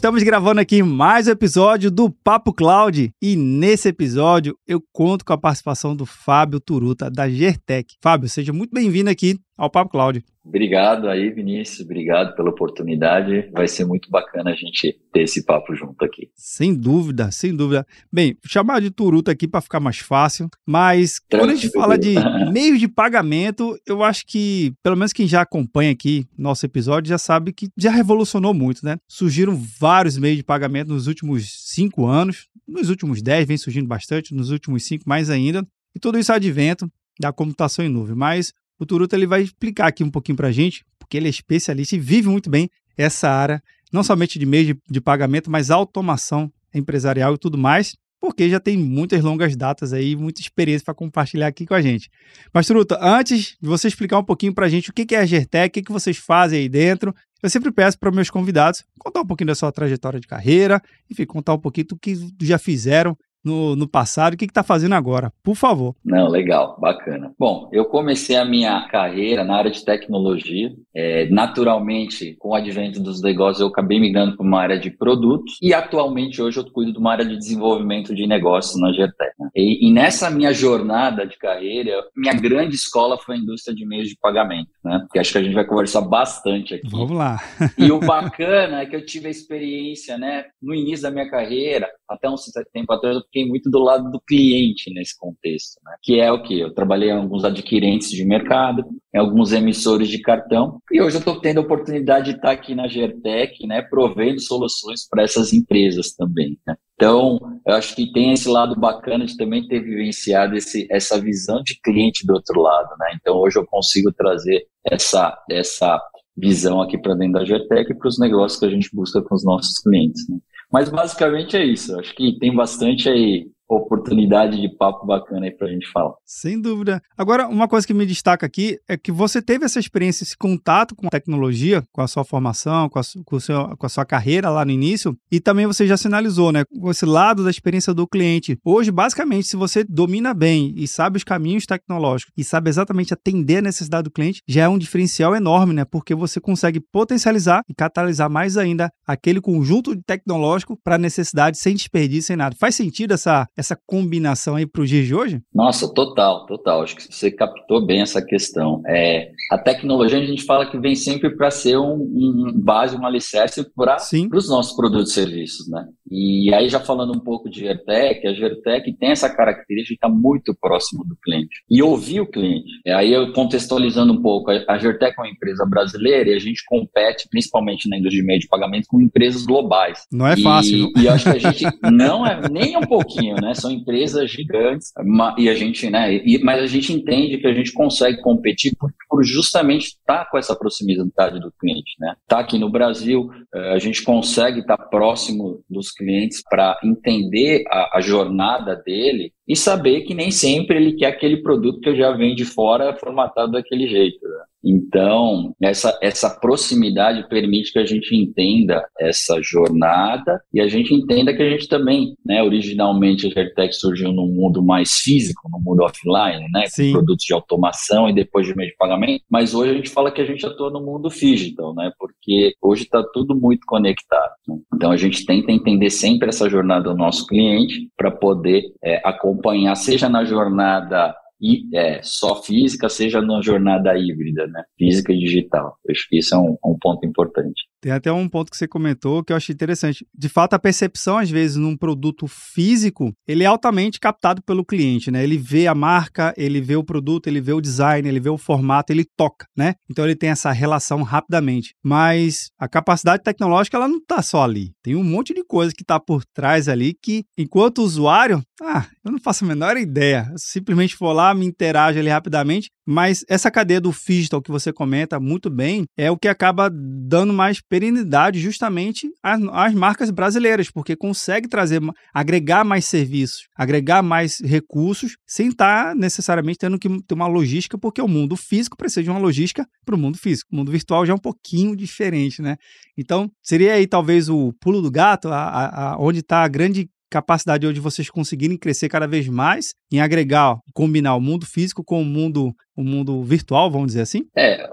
Estamos gravando aqui mais um episódio do Papo Cloud e nesse episódio eu conto com a participação do Fábio Turuta da Gertec. Fábio, seja muito bem-vindo aqui ao Papo Cloud. Obrigado aí, Vinícius. Obrigado pela oportunidade. Vai ser muito bacana a gente ter esse papo junto aqui. Sem dúvida, sem dúvida. Bem, chamar de Turuta aqui para ficar mais fácil, mas Tranquilo. quando a gente fala de meios de pagamento, eu acho que, pelo menos quem já acompanha aqui nosso episódio, já sabe que já revolucionou muito, né? Surgiram vários meios de pagamento nos últimos cinco anos, nos últimos dez vem surgindo bastante, nos últimos cinco mais ainda. E tudo isso advento da computação em nuvem. Mas o Turuta ele vai explicar aqui um pouquinho para a gente, porque ele é especialista e vive muito bem essa área, não somente de meio de, de pagamento, mas automação empresarial e tudo mais, porque já tem muitas longas datas aí, muita experiência para compartilhar aqui com a gente. Mas, Turuta, antes de você explicar um pouquinho para a gente o que é a Gertec, o que vocês fazem aí dentro, eu sempre peço para meus convidados contar um pouquinho da sua trajetória de carreira, enfim, contar um pouquinho do que já fizeram no, no passado, o que está fazendo agora, por favor. Não, legal, bacana. Bom, eu comecei a minha carreira na área de tecnologia. É, naturalmente, com o advento dos negócios, eu acabei migrando para uma área de produtos e atualmente hoje eu cuido de uma área de desenvolvimento de negócios na GTEC. Né? E, e, nessa minha jornada de carreira, minha grande escola foi a indústria de meios de pagamento, né? Que acho que a gente vai conversar bastante aqui. Vamos lá. e o bacana é que eu tive a experiência, né, no início da minha carreira, até um tempo atrás, eu fiquei muito do lado do cliente nesse contexto, né? que é o que? Eu trabalhei em alguns adquirentes de mercado, em alguns emissores de cartão, e hoje eu estou tendo a oportunidade de estar aqui na Gertec, né, provendo soluções para essas empresas também. Né? Então, eu acho que tem esse lado bacana de também ter vivenciado esse, essa visão de cliente do outro lado. Né? Então, hoje eu consigo trazer essa, essa visão aqui para dentro da Gertec e para os negócios que a gente busca com os nossos clientes. Né? Mas basicamente é isso. Acho que tem bastante aí oportunidade de papo bacana aí para a gente falar. Sem dúvida. Agora, uma coisa que me destaca aqui é que você teve essa experiência, esse contato com a tecnologia, com a sua formação, com a, com, seu, com a sua carreira lá no início, e também você já sinalizou, né, esse lado da experiência do cliente. Hoje, basicamente, se você domina bem e sabe os caminhos tecnológicos e sabe exatamente atender a necessidade do cliente, já é um diferencial enorme, né, porque você consegue potencializar e catalisar mais ainda aquele conjunto tecnológico para necessidade sem desperdício, sem nada. Faz sentido essa essa combinação aí para o dia de hoje? Nossa, total, total. Acho que você captou bem essa questão. É, a tecnologia a gente fala que vem sempre para ser um, um, base, um alicerce para os nossos produtos e serviços, né? E aí já falando um pouco de Gertec, a Gertec tem essa característica de estar muito próximo do cliente e ouvir o cliente. E aí eu contextualizando um pouco, a Gertec é uma empresa brasileira e a gente compete principalmente na indústria de meio de pagamento com empresas globais. Não é fácil. E, e acho que a gente não é nem um pouquinho, né? São empresas gigantes, e a gente, né? E, mas a gente entende que a gente consegue competir por, por justamente estar tá com essa proximidade do cliente, né? Tá aqui no Brasil, eh, a gente consegue estar tá próximo dos clientes para entender a, a jornada dele e saber que nem sempre ele quer aquele produto que já vem de fora formatado daquele jeito. Né? Então, essa, essa proximidade permite que a gente entenda essa jornada e a gente entenda que a gente também, né, originalmente a Gertec surgiu num mundo mais físico, no mundo offline, né, com produtos de automação e depois de meio de pagamento, mas hoje a gente fala que a gente atua no mundo digital, né, porque hoje está tudo muito conectado. Né? Então, a gente tenta entender sempre essa jornada do nosso cliente para poder é, acompanhar, seja na jornada é, só física, seja na jornada híbrida, né? Física e digital. Eu acho que isso é um, um ponto importante. Tem até um ponto que você comentou que eu achei interessante. De fato, a percepção, às vezes, num produto físico, ele é altamente captado pelo cliente, né? Ele vê a marca, ele vê o produto, ele vê o design, ele vê o formato, ele toca, né? Então ele tem essa relação rapidamente. Mas a capacidade tecnológica, ela não está só ali. Tem um monte de coisa que está por trás ali que, enquanto usuário, ah, eu não faço a menor ideia. Eu simplesmente vou lá, me interajo ali rapidamente, mas essa cadeia do digital que você comenta muito bem é o que acaba dando mais perenidade justamente às, às marcas brasileiras, porque consegue trazer, agregar mais serviços, agregar mais recursos, sem estar necessariamente tendo que ter uma logística, porque o mundo físico precisa de uma logística para o mundo físico. O mundo virtual já é um pouquinho diferente, né? Então, seria aí talvez o pulo do gato, a, a, a onde está a grande capacidade hoje de vocês conseguirem crescer cada vez mais em agregar, combinar o mundo físico com o mundo, o mundo virtual, vamos dizer assim? É,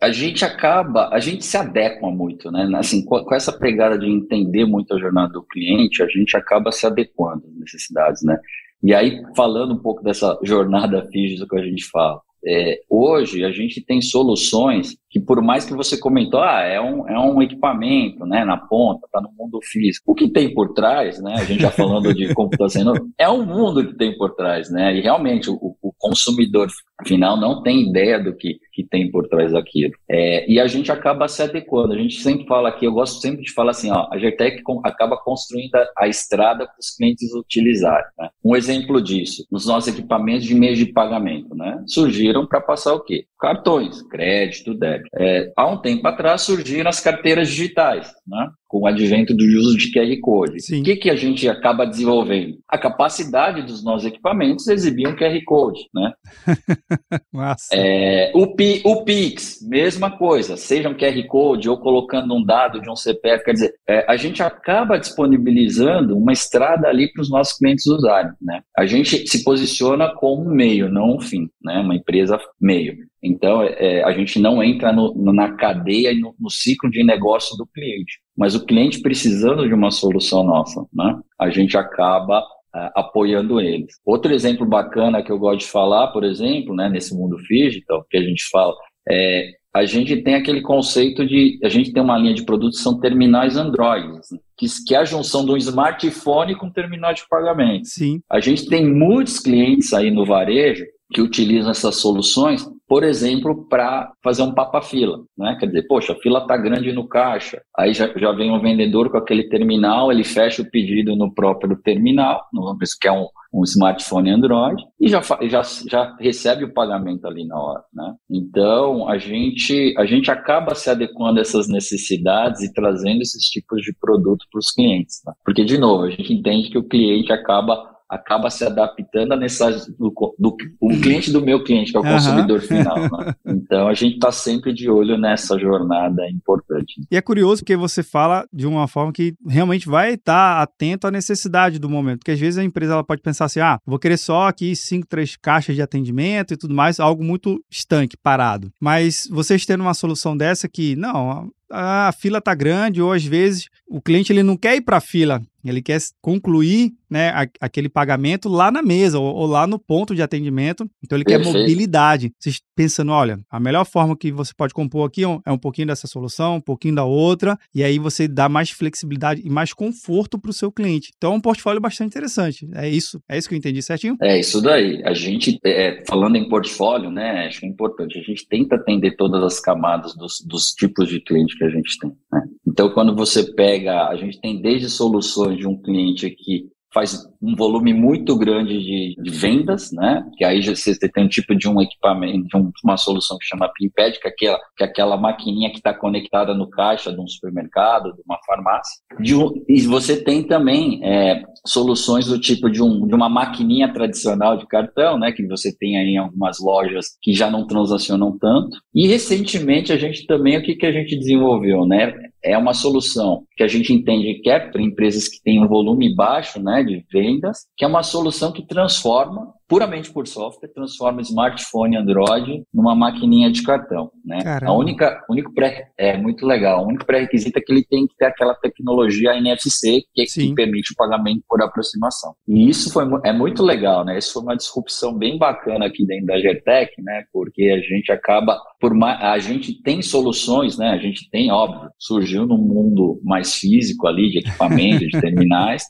a, gente acaba, a gente se adequa muito, né? Assim, com, com, essa pegada de entender muito a jornada do cliente, a gente acaba se adequando às necessidades, né? E aí, falando um pouco dessa jornada física que a gente fala, é, hoje a gente tem soluções que por mais que você comentou, ah, é um, é um equipamento, né, na ponta, está no mundo físico. O que tem por trás, né, a gente já falando de computação, é um mundo que tem por trás, né, e realmente o, o consumidor final não tem ideia do que, que tem por trás daquilo. É, e a gente acaba se adequando, a gente sempre fala aqui, eu gosto sempre de falar assim, ó, a Gertec acaba construindo a, a estrada para os clientes utilizarem. Né? Um exemplo disso, os nossos equipamentos de meio de pagamento, né, surgiram para passar o quê? Cartões, crédito, débito. É, há um tempo atrás surgiram as carteiras digitais, né? Com o advento do uso de QR Code. Sim. O que, que a gente acaba desenvolvendo? A capacidade dos nossos equipamentos exibir um QR Code. Né? é, o, P, o Pix, mesma coisa, seja um QR Code ou colocando um dado de um CPF, quer dizer, é, a gente acaba disponibilizando uma estrada ali para os nossos clientes usarem. Né? A gente se posiciona como um meio, não um fim, né? uma empresa meio. Então, é, a gente não entra no, na cadeia e no, no, ciclo de negócio do cliente. Mas o cliente precisando de uma solução nossa, né? A gente acaba é, apoiando eles. Outro exemplo bacana que eu gosto de falar, por exemplo, né, nesse mundo digital, que a gente fala, é, a gente tem aquele conceito de, a gente tem uma linha de produtos que são terminais Android, né? que, que é a junção de um smartphone com um terminal de pagamento. Sim. A gente tem muitos clientes aí no varejo que utilizam essas soluções por exemplo, para fazer um papa-fila, né? Quer dizer, poxa, a fila está grande no caixa, aí já, já vem o vendedor com aquele terminal, ele fecha o pedido no próprio terminal, no, que é um, um smartphone Android, e já, já, já recebe o pagamento ali na hora, né? Então, a gente, a gente acaba se adequando a essas necessidades e trazendo esses tipos de produto para os clientes, né? Porque, de novo, a gente entende que o cliente acaba acaba se adaptando à necessidade do, do, do cliente do meu cliente, que é o uhum. consumidor final. Né? Então a gente está sempre de olho nessa jornada importante. E é curioso porque você fala de uma forma que realmente vai estar tá atento à necessidade do momento, porque às vezes a empresa ela pode pensar assim, ah, vou querer só aqui cinco, três caixas de atendimento e tudo mais, algo muito estanque, parado. Mas vocês tendo uma solução dessa que, não, a fila tá grande ou às vezes o cliente ele não quer ir para a fila, ele quer concluir né, a, aquele pagamento lá na mesa ou, ou, lá no ponto de atendimento. Então ele Perfeito. quer mobilidade. Vocês pensando, olha, a melhor forma que você pode compor aqui é um pouquinho dessa solução, um pouquinho da outra, e aí você dá mais flexibilidade e mais conforto para o seu cliente. Então é um portfólio bastante interessante. É isso, é isso que eu entendi certinho? É isso daí. A gente, é, falando em portfólio, né, acho é importante. A gente tenta atender todas as camadas dos, dos tipos de cliente que a gente tem. Né? Então, quando você pega, a gente tem desde soluções de um cliente que faz um volume muito grande de, de, vendas, né? Que aí você tem um tipo de um equipamento, de um, uma solução que chama Pimpad, que é aquela, que é aquela maquininha que está conectada no caixa de um supermercado, de uma farmácia. De e você tem também é, soluções do tipo de, um, de uma maquininha tradicional de cartão, né? Que você tem aí em algumas lojas que já não transacionam tanto. E recentemente a gente também, o que, que a gente desenvolveu, né? É uma solução que a gente entende que é para empresas que têm um volume baixo né, de vendas, que é uma solução que transforma puramente por software, transforma smartphone Android numa maquininha de cartão, né? A única, único pré, é muito legal, o único pré-requisito é que ele tem que ter aquela tecnologia NFC que, que permite o pagamento por aproximação. E isso foi, é muito legal, né? Isso foi uma disrupção bem bacana aqui dentro da Gertec, né? Porque a gente acaba, por mais, a gente tem soluções, né? A gente tem, óbvio, surgiu num mundo mais físico ali, de equipamento, de terminais.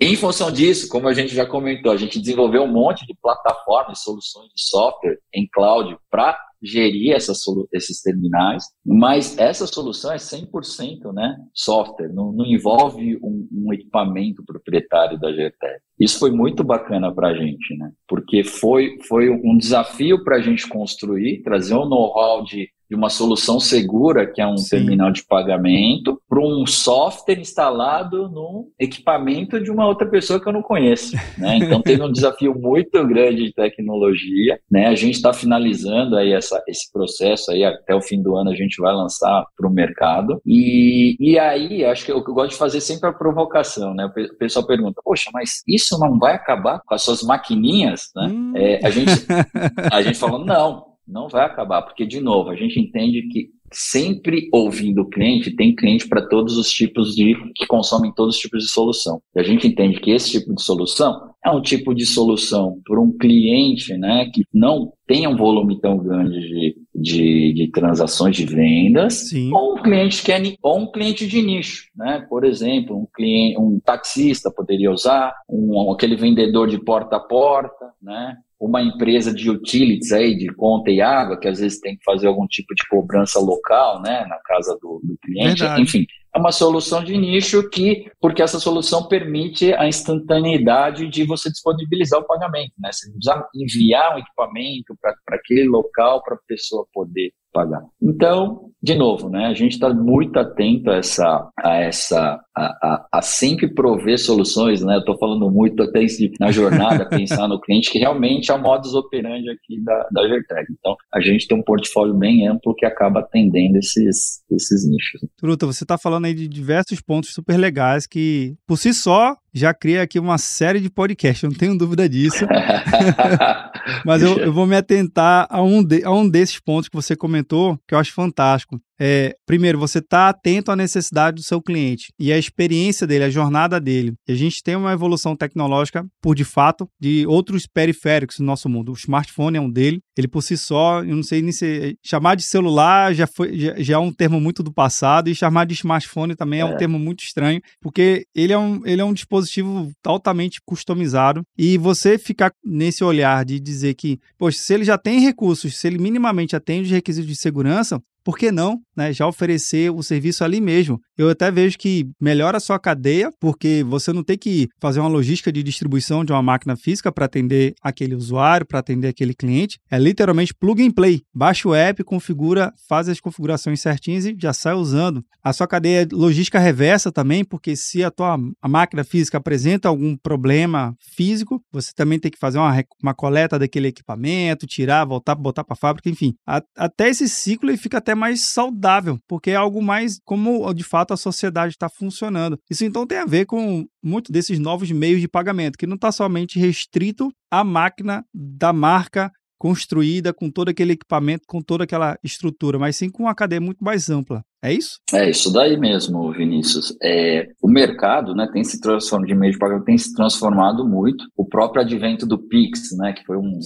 Em função disso, como a gente já comentou, a gente desenvolveu um monte de plataformas, soluções de software em cloud para gerir essas, esses terminais, mas essa solução é 100% né, software, não, não envolve um, um, equipamento proprietário da GTEC. Isso foi muito bacana para a gente, né? porque foi, foi um desafio para a gente construir, trazer um know-how de de uma solução segura, que é um Sim. terminal de pagamento, para um software instalado num equipamento de uma outra pessoa que eu não conheço. Né? Então teve um desafio muito grande de tecnologia. Né? A gente está finalizando aí essa, esse processo aí, até o fim do ano a gente vai lançar para o mercado. E, e aí, acho que eu, eu gosto de fazer sempre a provocação. Né? O pessoal pergunta, poxa, mas isso não vai acabar com as suas maquininhas? Né? Hum. É, a, gente, a gente falou, não, não vai acabar, porque, de novo, a gente entende que sempre ouvindo o cliente, tem cliente para todos os tipos de, que consomem todos os tipos de solução. E a gente entende que esse tipo de solução é um tipo de solução para um cliente, né, que não tem um volume tão grande de, de, de transações de vendas, Sim. ou um cliente que é, ou um cliente de nicho, né? Por exemplo, um cliente, um taxista poderia usar, um, aquele vendedor de porta a porta, né? Uma empresa de utilities aí, de conta e água, que às vezes tem que fazer algum tipo de cobrança local, né, na casa do, do cliente, Verdade. enfim. É uma solução de nicho que, porque essa solução permite a instantaneidade de você disponibilizar o pagamento, né? Você precisa enviar um equipamento para aquele local para a pessoa poder pagar. Então, de novo, né, a gente está muito atento a essa, a essa, a, a, a sempre prover soluções, né? Eu estou falando muito até na jornada, pensar no cliente, que realmente é o modus operandi aqui da, da Gertec. Então, a gente tem um portfólio bem amplo que acaba atendendo esses, esses nichos. Truta, você está falando aí de diversos pontos super legais que, por si só, já cria aqui uma série de podcasts, eu não tenho dúvida disso. Mas eu, eu, vou me atentar a um, de, a um desses pontos que você comentou, que eu acho fantástico é, primeiro, você está atento à necessidade do seu cliente e a experiência dele, a jornada dele. E a gente tem uma evolução tecnológica, por de fato, de outros periféricos no nosso mundo. O smartphone é um dele. Ele por si só, eu não sei nem se chamar de celular já foi já, já é um termo muito do passado e chamar de smartphone também é, é um termo muito estranho, porque ele é um, ele é um dispositivo altamente customizado. E você ficar nesse olhar de dizer que, poxa, se ele já tem recursos, se ele minimamente atende os requisitos de segurança, por que não né, já oferecer o serviço ali mesmo? Eu até vejo que melhora a sua cadeia, porque você não tem que fazer uma logística de distribuição de uma máquina física para atender aquele usuário, para atender aquele cliente. É literalmente plug and play. Baixa o app, configura, faz as configurações certinhas e já sai usando. A sua cadeia logística reversa também, porque se a tua a máquina física apresenta algum problema físico, você também tem que fazer uma, uma coleta daquele equipamento, tirar, voltar, botar para a fábrica, enfim. A, até esse ciclo ele fica até mais saudável, porque é algo mais como de fato a sociedade está funcionando. Isso então tem a ver com muito desses novos meios de pagamento, que não está somente restrito à máquina da marca construída com todo aquele equipamento, com toda aquela estrutura, mas sim com uma cadeia muito mais ampla. É isso? É isso daí mesmo, Vinícius. É, o mercado, né, tem se transformado de meio de pagamento, tem se transformado muito. O próprio advento do Pix, né, que foi um,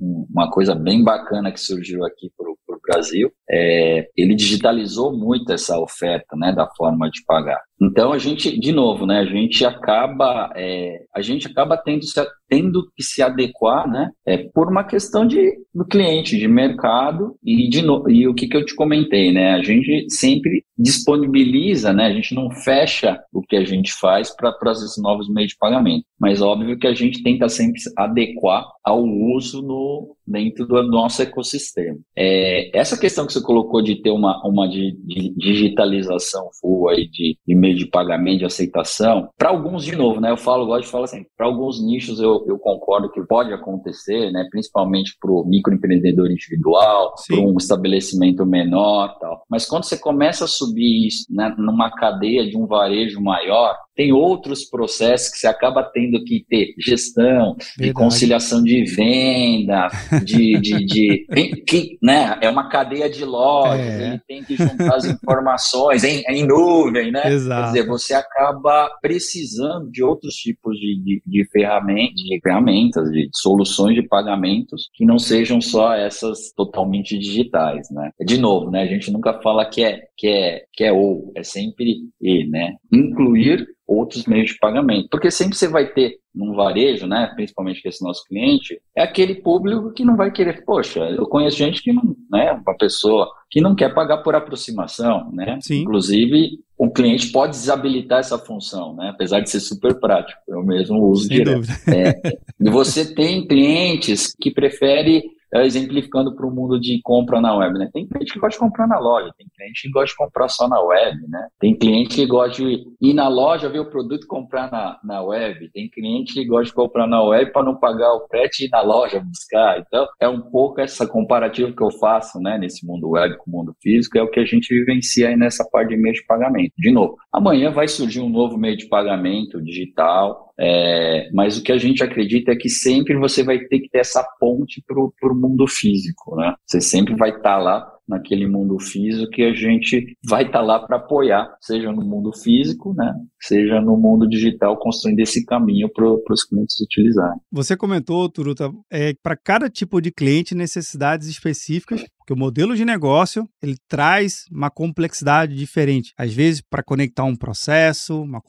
um, uma coisa bem bacana que surgiu aqui para o Brasil, é, ele digitalizou muito essa oferta, né, da forma de pagar. Então a gente, de novo, né, a gente acaba, é, a gente acaba tendo, tendo que se adequar, né, é, por uma questão de do cliente, de mercado e de no, e o que, que eu te comentei, né, a gente sempre degree disponibiliza, né, a gente não fecha o que a gente faz para esses novos meios de pagamento, mas óbvio que a gente tenta sempre adequar ao uso no dentro do nosso ecossistema. É, essa questão que você colocou de ter uma, uma de, de digitalização full aí de, de meio meio de pagamento, de aceitação. Para alguns, de novo, né? Eu falo, gosto de falar assim, para alguns nichos eu, eu concordo que pode acontecer, né? Principalmente para o microempreendedor individual, para um estabelecimento menor tal. Mas quando você começa a subir isso né, numa cadeia de um varejo maior, tem outros processos que você acaba tendo que ter gestão, Verdade. de conciliação de venda, de, de, de, que, né, é uma cadeia de lojas, é. ele tem que juntar as informações em, em nuvem, né? Exato. Quer dizer, você acaba precisando de outros tipos de, de, de ferramentas, de ferramentas, de soluções de pagamentos que não sejam só essas totalmente digitais, né? De novo, né? A gente nunca fala que é que é que é ou, é sempre e, né? Incluir outros meios de pagamento. Porque sempre você vai ter num varejo, né, principalmente com esse nosso cliente, é aquele público que não vai querer, poxa, eu conheço gente que não, né, uma pessoa que não quer pagar por aproximação, né? Sim. Inclusive, o cliente pode desabilitar essa função, né? Apesar de ser super prático, eu mesmo uso Sem direto. É, e você tem clientes que preferem é, exemplificando para o mundo de compra na web, né? Tem cliente que gosta de comprar na loja, tem cliente que gosta de comprar só na web, né? Tem cliente que gosta de ir na loja, ver o produto e comprar na, na web, tem cliente que gosta de comprar na web para não pagar o frete e ir na loja buscar. Então, é um pouco essa comparativa que eu faço, né, nesse mundo web com o mundo físico, é o que a gente vivencia aí nessa parte de meio de pagamento. De novo, amanhã vai surgir um novo meio de pagamento digital, é, mas o que a gente acredita é que sempre você vai ter que ter essa ponte para o mundo físico, né? Você sempre vai estar tá lá naquele mundo físico que a gente vai estar tá lá para apoiar, seja no mundo físico, né? Seja no mundo digital, construindo esse caminho para os clientes utilizarem. Você comentou, Turuta, é, para cada tipo de cliente, necessidades específicas porque o modelo de negócio ele traz uma complexidade diferente. Às vezes, para conectar um processo, uma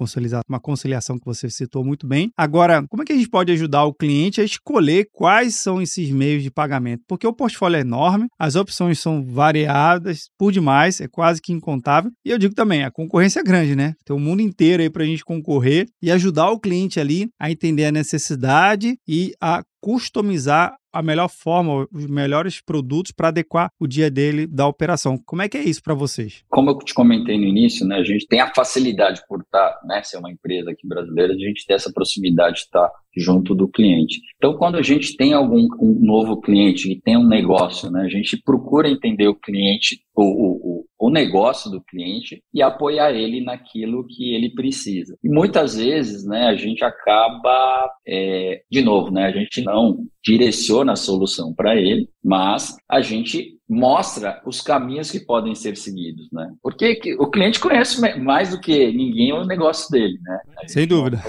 uma conciliação que você citou muito bem. Agora, como é que a gente pode ajudar o cliente a escolher quais são esses meios de pagamento? Porque o portfólio é enorme, as opções são variadas por demais, é quase que incontável. E eu digo também, a concorrência é grande, né? Tem o mundo inteiro aí para a gente concorrer e ajudar o cliente ali a entender a necessidade e a customizar a melhor forma, os melhores produtos para adequar o dia dele da operação. Como é que é isso para vocês? Como eu te comentei no início, né, a gente tem a facilidade por estar, né, ser uma empresa aqui brasileira, a gente ter essa proximidade de estar junto do cliente. Então, quando a gente tem algum um novo cliente que tem um negócio, né, a gente procura entender o cliente, o, o, o negócio do cliente e apoiar ele naquilo que ele precisa. E muitas vezes, né, a gente acaba, é, de novo, né, a gente não direciona a solução para ele, mas a gente mostra os caminhos que podem ser seguidos, né? Porque o cliente conhece mais do que ninguém o negócio dele, né? Sem dúvida.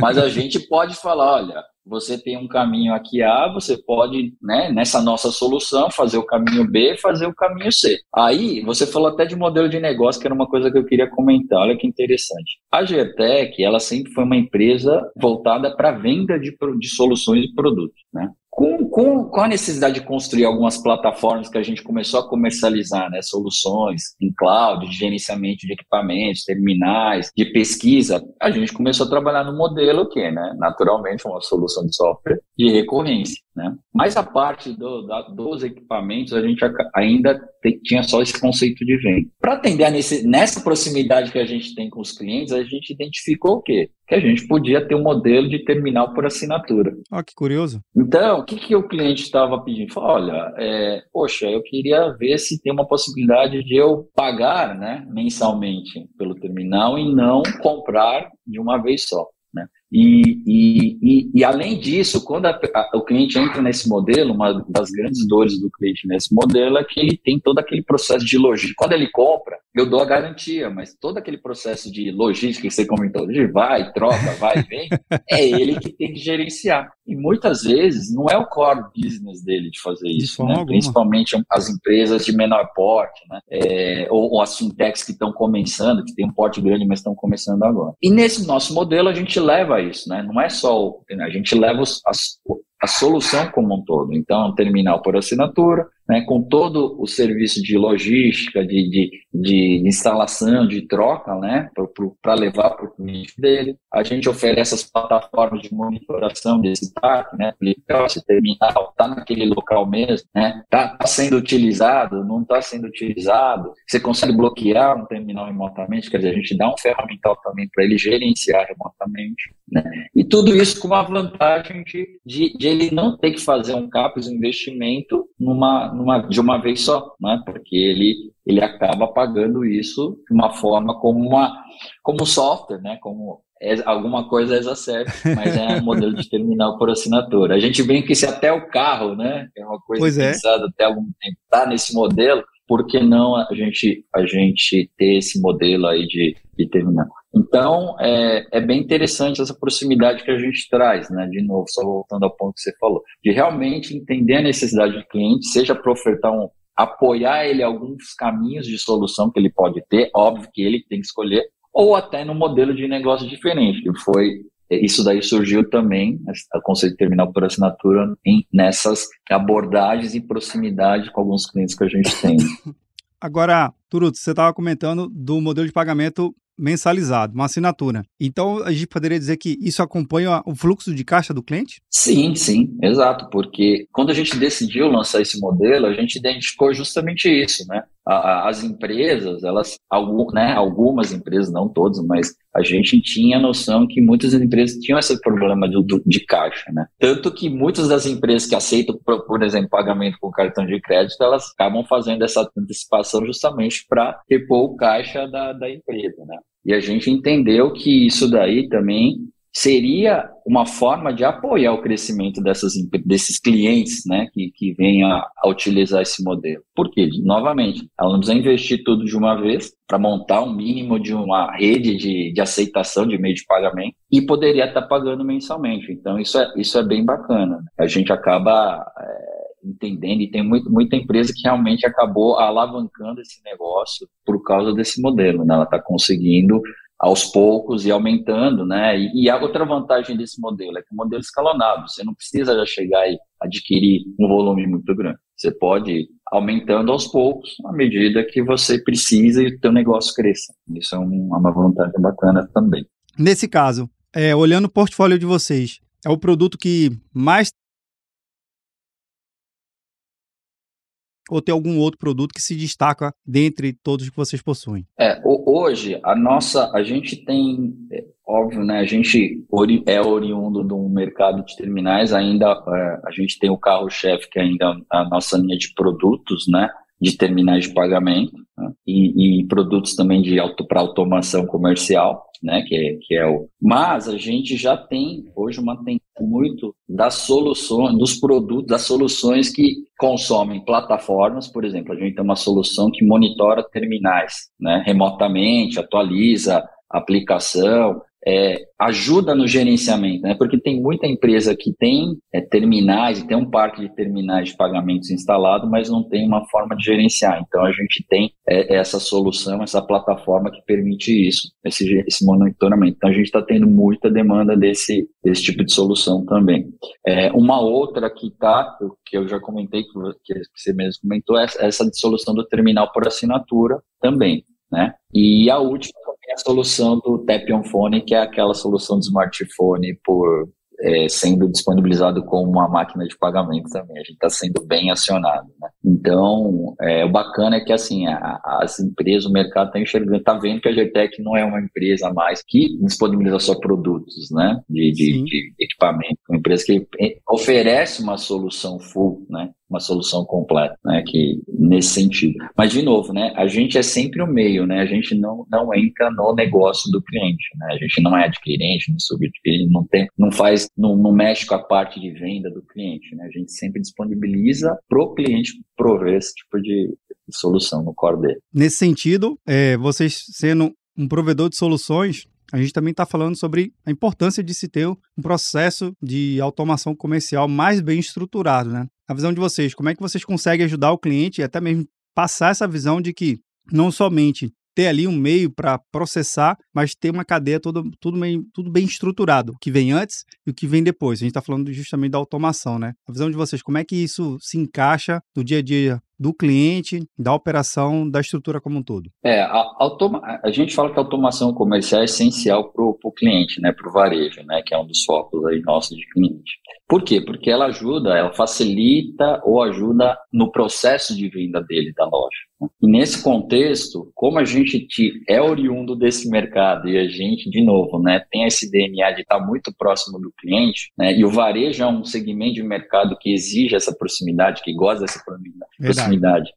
Mas a gente pode falar, olha, você tem um caminho aqui A, você pode, né, nessa nossa solução, fazer o caminho B, fazer o caminho C. Aí, você falou até de modelo de negócio, que era uma coisa que eu queria comentar, olha que interessante. A Gertec, ela sempre foi uma empresa voltada para venda de, de soluções e produtos, né? Com, com, com, a necessidade de construir algumas plataformas que a gente começou a comercializar, né, soluções em cloud, de gerenciamento de equipamentos, terminais, de pesquisa, a gente começou a trabalhar no modelo que, né, naturalmente, uma solução de software de recorrência. Né? Mas a parte do, da, dos equipamentos, a gente ainda te, tinha só esse conceito de venda. Para atender nesse, nessa proximidade que a gente tem com os clientes, a gente identificou o quê? Que a gente podia ter um modelo de terminal por assinatura. Oh, que curioso. Então, o que, que o cliente estava pedindo? Falou, olha, é, poxa, eu queria ver se tem uma possibilidade de eu pagar né, mensalmente pelo terminal e não comprar de uma vez só. E, e, e, e, além disso, quando a, a, o cliente entra nesse modelo, uma das grandes dores do cliente nesse modelo é que ele tem todo aquele processo de logística. Quando ele compra, eu dou a garantia, mas todo aquele processo de logística que você comentou, de vai, troca, vai, vem, é ele que tem que gerenciar. E muitas vezes não é o core business dele de fazer isso, né? principalmente as empresas de menor porte, né? É, ou, ou, as fintechs que estão começando, que tem um porte grande, mas estão começando agora. E nesse nosso modelo a gente leva isso, né? Não é só o, a gente leva os, as, a solução como um todo. Então, terminal por assinatura, né, com todo o serviço de logística, de, de, de instalação, de troca, né, para levar para o cliente dele. A gente oferece as plataformas de monitoração desse parque, né, esse terminal está naquele local mesmo, né, está tá sendo utilizado, não está sendo utilizado. Você consegue bloquear um terminal remotamente, quer dizer, a gente dá um ferramental também para ele gerenciar remotamente. Né? E tudo isso com uma vantagem de, de, de, ele não ter que fazer um CAPES, um investimento, numa, numa, de uma vez só, né? porque ele, ele acaba pagando isso de uma forma como, uma, como software, né? como alguma coisa as a mas é um modelo de terminal por assinatura. A gente vê que se até o carro, né, é uma coisa pois é. pensada é. até algum tempo, está nesse modelo, por que não a gente, a gente ter esse modelo aí de, de terminal? Então, é, é bem interessante essa proximidade que a gente traz, né? De novo, só voltando ao ponto que você falou, de realmente entender a necessidade do cliente, seja para ofertar um, apoiar ele alguns caminhos de solução que ele pode ter, óbvio que ele tem que escolher, ou até no modelo de negócio diferente, que foi isso daí surgiu também, o conceito de terminal por assinatura, em, nessas abordagens e proximidade com alguns clientes que a gente tem. Agora, Turuto, você estava comentando do modelo de pagamento mensalizado, uma assinatura. Então, a gente poderia dizer que isso acompanha o fluxo de caixa do cliente? Sim, sim, exato, porque quando a gente decidiu lançar esse modelo, a gente identificou justamente isso, né? As empresas, elas, né, algumas empresas, não todas, mas a gente tinha noção que muitas empresas tinham esse problema de, de caixa, né? Tanto que muitas das empresas que aceitam, por exemplo, pagamento com cartão de crédito, elas acabam fazendo essa antecipação justamente para repor o caixa da, da empresa, né? E a gente entendeu que isso daí também seria uma forma de apoiar o crescimento dessas, desses clientes né, que, que venham a, a utilizar esse modelo. Por quê? Novamente, ela não precisa investir tudo de uma vez para montar um mínimo de uma rede de, de aceitação de meio de pagamento e poderia estar tá pagando mensalmente. Então, isso é, isso é bem bacana. A gente acaba é, entendendo e tem muito, muita empresa que realmente acabou alavancando esse negócio por causa desse modelo. Né? Ela está conseguindo aos poucos e aumentando, né? E, e, a outra vantagem desse modelo é que o modelo é escalonado, você não precisa já chegar e adquirir um volume muito grande. Você pode ir aumentando aos poucos, à medida que você precisa e o teu negócio cresça. Isso é um, uma vantagem bacana também. Nesse caso, é, olhando o portfólio de vocês, é o produto que mais ou tem algum outro produto que se destaca dentre todos que vocês possuem? É, hoje a nossa, a gente tem, é, óbvio, né, a gente é oriundo um mercado de terminais, ainda é, a gente tem o carro-chefe que é ainda a nossa linha de produtos, né, de terminais de pagamento né, e, e, produtos também de auto para automação comercial, né, que é, que é o. Mas a gente já tem hoje uma tendência muito das soluções, dos produtos, das soluções que consomem plataformas, por exemplo, a gente tem uma solução que monitora terminais, né, remotamente, atualiza aplicação, é, ajuda no gerenciamento, né? Porque tem muita empresa que tem é, terminais, tem um parque de terminais de pagamentos instalado, mas não tem uma forma de gerenciar. Então a gente tem é, essa solução, essa plataforma que permite isso, esse, esse monitoramento. Então a gente está tendo muita demanda desse, desse tipo de solução também. É, uma outra que está, que eu já comentei, que você mesmo comentou, é essa de solução do terminal por assinatura também. Né? E a última é a solução do Tap on Phone, que é aquela solução de smartphone por é, sendo disponibilizado como uma máquina de pagamento também. A gente está sendo bem acionado. Né? Então, é, o bacana é que assim a, as empresas, o mercado está enxergando, está vendo que a GTEC não é uma empresa mais que disponibiliza só produtos né? de, de, de equipamento, uma empresa que oferece uma solução full, né? Uma solução completa, né, que nesse sentido. Mas de novo, né, a gente é sempre o meio, né, a gente não, não entra no negócio do cliente, né, a gente não é adquirente, não subadquirente, não tem, não faz, não, não mexe com a parte de venda do cliente, né, a gente sempre disponibiliza pro cliente prover esse tipo de solução no core dele. Nesse sentido, é, vocês sendo um provedor de soluções, a gente também está falando sobre a importância de se ter um processo de automação comercial mais bem estruturado, né? A visão de vocês, como é que vocês conseguem ajudar o cliente e até mesmo passar essa visão de que não somente ter ali um meio para processar, mas ter uma cadeia toda, tudo, bem, tudo bem estruturado, o que vem antes e o que vem depois. A gente está falando justamente da automação, né? A visão de vocês, como é que isso se encaixa no dia a dia do cliente, da operação, da estrutura como um todo? É, a, automa a gente fala que a automação comercial é essencial para o cliente, né, para o varejo, né, que é um dos focos aí nossos de cliente. Por quê? Porque ela ajuda, ela facilita ou ajuda no processo de venda dele, da loja. E nesse contexto, como a gente é oriundo desse mercado e a gente, de novo, né, tem esse DNA de estar muito próximo do cliente, né, e o varejo é um segmento de mercado que exige essa proximidade, que gosta dessa proximidade.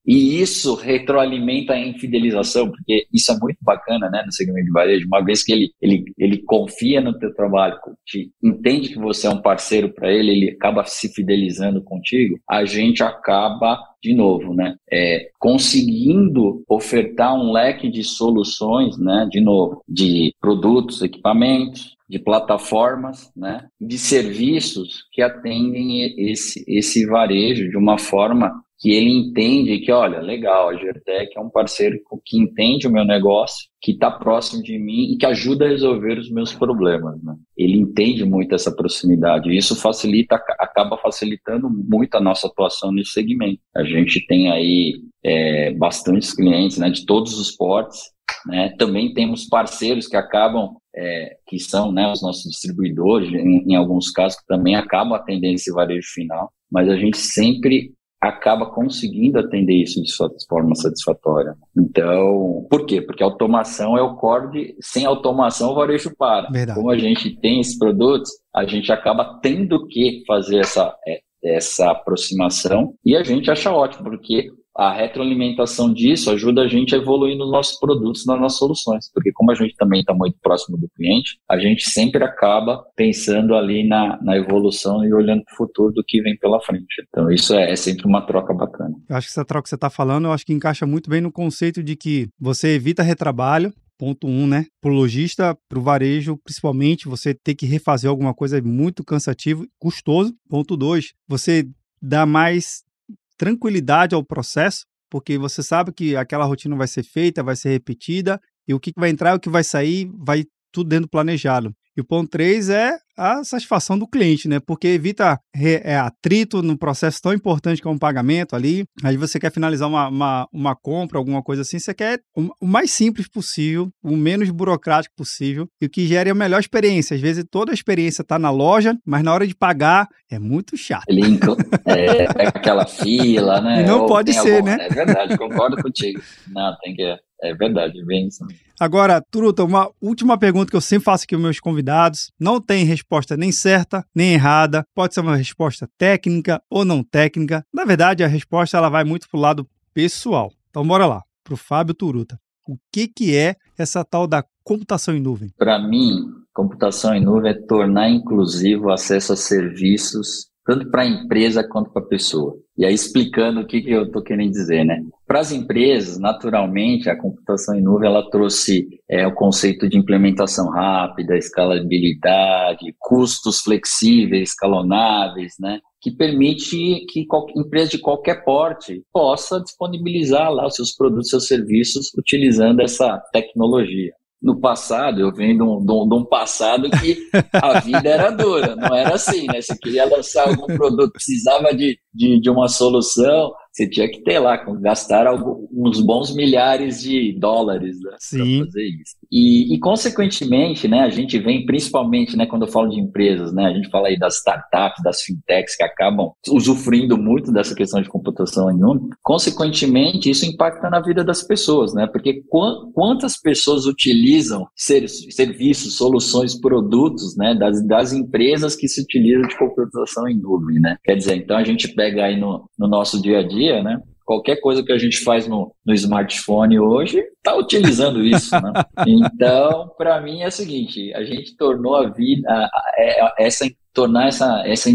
E isso retroalimenta a infidelização, porque isso é muito bacana né, no segmento de varejo, uma vez que ele, ele, ele confia no teu trabalho, te, entende que você é um parceiro para ele, ele acaba se fidelizando contigo, a gente acaba de novo, né, é, conseguindo ofertar um leque de soluções, né, de novo, de produtos, equipamentos, de plataformas, né, de serviços que atendem esse, esse varejo de uma forma que ele entende que, olha, legal, a Gertec é um parceiro que entende o meu negócio, que está próximo de mim e que ajuda a resolver os meus problemas. Né? Ele entende muito essa proximidade e isso facilita, acaba facilitando muito a nossa atuação nesse segmento. A gente tem aí é, bastantes clientes né, de todos os portes, né? Também temos parceiros que acabam, é, que são né, os nossos distribuidores, em, em, alguns casos, que também acabam atendendo esse varejo final, mas a gente sempre acaba conseguindo atender isso de forma satisfatória. Então, por quê? Porque automação é o core de, sem automação o varejo para. Verdade. Como a gente tem esses produtos, a gente acaba tendo que fazer essa, é, essa aproximação e a gente acha ótimo, porque a retroalimentação disso ajuda a gente a evoluir nos nossos produtos, nas nossas soluções, porque como a gente também está muito próximo do cliente, a gente sempre acaba pensando ali na, na evolução e olhando para o futuro do que vem pela frente. Então isso é, é sempre uma troca bacana. Eu acho que essa troca que você está falando, eu acho que encaixa muito bem no conceito de que você evita retrabalho, ponto um, né? Para o lojista, para o varejo, principalmente, você ter que refazer alguma coisa é muito cansativo, custoso. Ponto dois, você dá mais tranquilidade ao processo, porque você sabe que aquela rotina vai ser feita, vai ser repetida, e o que vai entrar o que vai sair vai tudo dentro planejado. E o ponto 3 é a satisfação do cliente, né? Porque evita é, atrito no processo tão importante que é um pagamento ali. Aí você quer finalizar uma, uma, uma compra, alguma coisa assim, você quer o, mais simples possível, o menos burocrático possível e o que gere a melhor experiência. Às vezes toda a experiência está na loja, mas na hora de pagar é muito chato. Lincoln, é, é aquela fila, né? Não Ou pode ser, algum... né? É verdade, concordo contigo. Não, tem que. É verdade, bem isso. Agora, Turuta, uma última pergunta que eu sempre faço aqui aos meus convidados. Não tem resposta nem certa, nem errada. Pode ser uma resposta técnica ou não técnica. Na verdade, a resposta ela vai muito pro lado pessoal. Então, bora lá, pro Fábio Turuta. O que, que é essa tal da computação em nuvem? Para mim, computação em nuvem é tornar inclusivo o acesso a serviços tanto para a empresa quanto para a pessoa. E aí explicando o que, que eu estou querendo dizer, né? Para as empresas, naturalmente, a computação em nuvem ela trouxe é, o conceito de implementação rápida, escalabilidade, custos flexíveis, escalonáveis, né? Que permite que qualquer, empresa de qualquer porte possa disponibilizar lá os seus produtos, seus serviços utilizando essa tecnologia no passado, eu venho de um, de um, passado que a vida era dura, não era assim, né? Você queria lançar algum produto, precisava de, de, de uma solução, você tinha que ter lá, gastar uns bons milhares de dólares né, para fazer isso. E, e, consequentemente, né, a gente vem principalmente, né, quando eu falo de empresas, né, a gente fala aí das startups, das fintechs que acabam usufruindo muito dessa questão de computação em número. Consequentemente, isso impacta na vida das pessoas, né, porque quantas pessoas utilizam serviços, soluções, produtos, né, das, das empresas que se utilizam de computação em nuvem, né? Quer dizer, então a gente pega aí no, no nosso dia a dia dia, né? Qualquer coisa que a gente faz no, no smartphone hoje está utilizando isso, né? Então, para mim é o seguinte: a gente tornou a vida, a, a, é, essa tornar essa, essa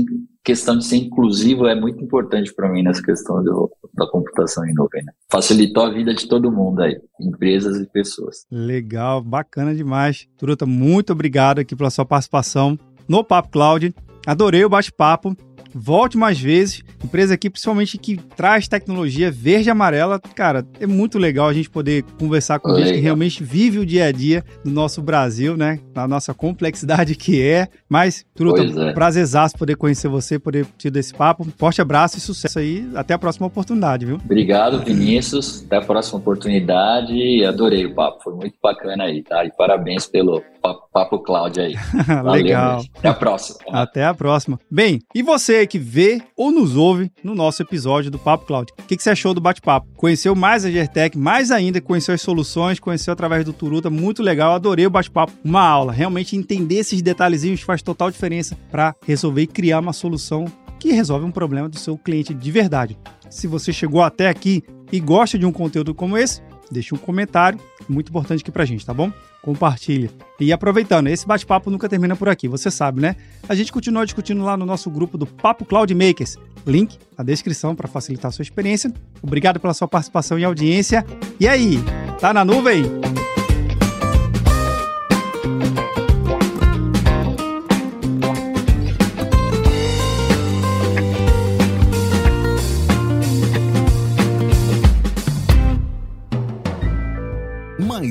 questão de ser inclusivo é muito importante para mim nessa questão do, da computação em nuvem. Né? Facilitou a vida de todo mundo aí, empresas e pessoas. Legal, bacana demais. Turuta, muito obrigado aqui pela sua participação no Papo Cloud. Adorei o bate-papo. Volte mais vezes. Empresa aqui, principalmente que traz tecnologia verde e amarela. Cara, é muito legal a gente poder conversar com legal. gente que realmente vive o dia a dia do nosso Brasil, né? Na nossa complexidade que é. Mas, Truta, é. prazerzaço poder conhecer você, poder ter esse papo. Forte abraço e sucesso aí. Até a próxima oportunidade, viu? Obrigado, Vinícius. Até a próxima oportunidade. Adorei o papo. Foi muito bacana aí, tá? E parabéns pelo Papo Cloud aí. Valeu, Legal. Até a próxima. Até a próxima. Bem, e você que vê ou nos ouve no nosso episódio do Papo Cloud? O que, que você achou do bate-papo? Conheceu mais a Gertec, mais ainda conheceu as soluções, conheceu através do Turuta, muito legal, adorei o bate-papo. Uma aula, realmente entender esses detalhezinhos faz total diferença para resolver e criar uma solução que resolve um problema do seu cliente de verdade. Se você chegou até aqui e gosta de um conteúdo como esse, deixe um comentário, muito importante aqui pra gente, tá bom? Compartilhe. E aproveitando, esse bate-papo nunca termina por aqui, você sabe, né? A gente continua discutindo lá no nosso grupo do Papo Cloud Makers. Link na descrição para facilitar a sua experiência. Obrigado pela sua participação e audiência. E aí, tá na nuvem?